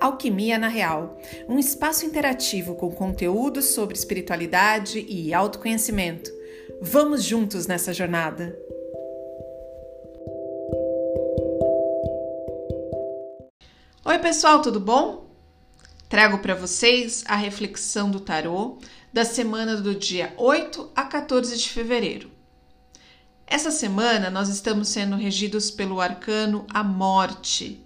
Alquimia na Real, um espaço interativo com conteúdos sobre espiritualidade e autoconhecimento. Vamos juntos nessa jornada! Oi, pessoal, tudo bom? Trago para vocês a reflexão do tarô da semana do dia 8 a 14 de fevereiro. Essa semana nós estamos sendo regidos pelo arcano A Morte.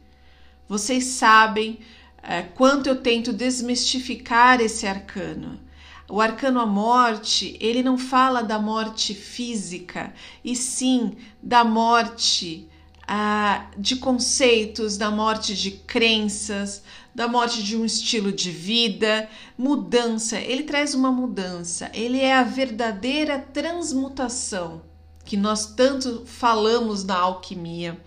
Vocês sabem é, quanto eu tento desmistificar esse arcano. O arcano A Morte, ele não fala da morte física, e sim da morte ah, de conceitos, da morte de crenças, da morte de um estilo de vida, mudança. Ele traz uma mudança, ele é a verdadeira transmutação que nós tanto falamos na alquimia.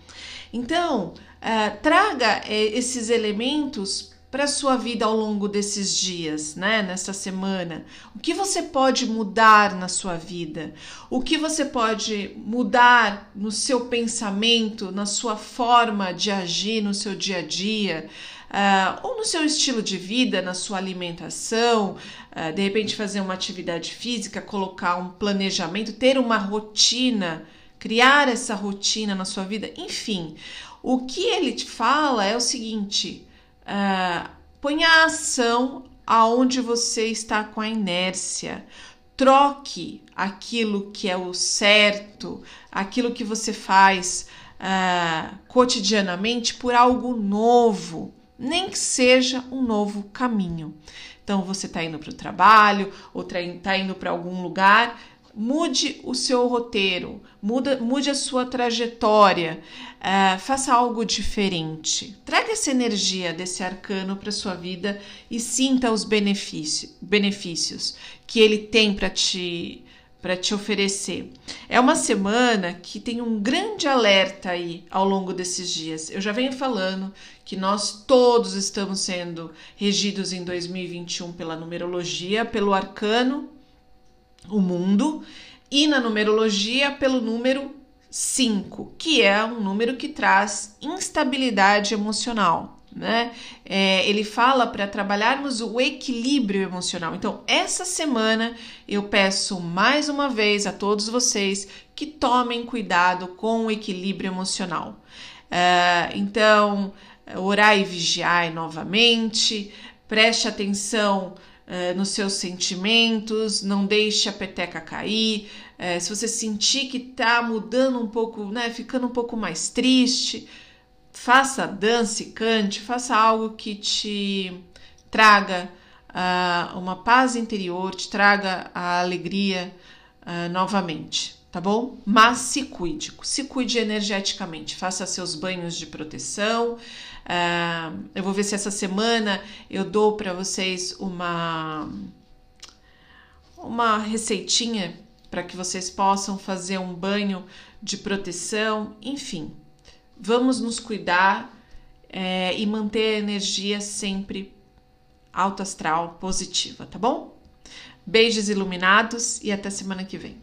Então, uh, traga uh, esses elementos para sua vida ao longo desses dias, né? Nessa semana. O que você pode mudar na sua vida? O que você pode mudar no seu pensamento, na sua forma de agir no seu dia a dia? uh, ou no seu estilo de vida, na sua alimentação, uh, de repente fazer uma atividade física, colocar um planejamento, ter uma rotina, criar essa rotina na sua vida, enfim. O que ele te fala é o seguinte: uh, ponha a ação aonde você está com a inércia. Troque aquilo que é o certo, aquilo que você faz uh, cotidianamente por algo novo nem que seja um novo caminho. Então, você está indo para o trabalho ou está indo para algum lugar, mude o seu roteiro, muda, mude a sua trajetória, uh, faça algo diferente. Traga essa energia desse arcano para sua vida e sinta os benefício, benefícios que ele tem para te para te oferecer. É uma semana que tem um grande alerta aí ao longo desses dias. Eu já venho falando que nós todos estamos sendo regidos em 2021 pela numerologia, pelo arcano, o mundo, e na numerologia pelo número 5, que é um número que traz instabilidade emocional né? É, ele fala para trabalharmos o equilíbrio emocional. Então, essa semana eu peço mais uma vez a todos vocês que tomem cuidado com o equilíbrio emocional. É, então, orar e vigiar novamente, preste atenção é, nos seus sentimentos, não deixe a peteca cair. É, se você sentir que está mudando um pouco, né, ficando um pouco mais triste, faça dance, cante, faça algo que te traga uh, uma paz interior, te traga a alegria uh, novamente, tá bom? Mas se cuide, se cuide energeticamente, faça seus banhos de proteção. Uh, eu vou ver se essa semana eu dou para vocês uma uma receitinha para que vocês possam fazer um banho de proteção, enfim, Vamos nos cuidar é, e manter a energia sempre alto astral, positiva, tá bom? Beijos iluminados e até semana que vem.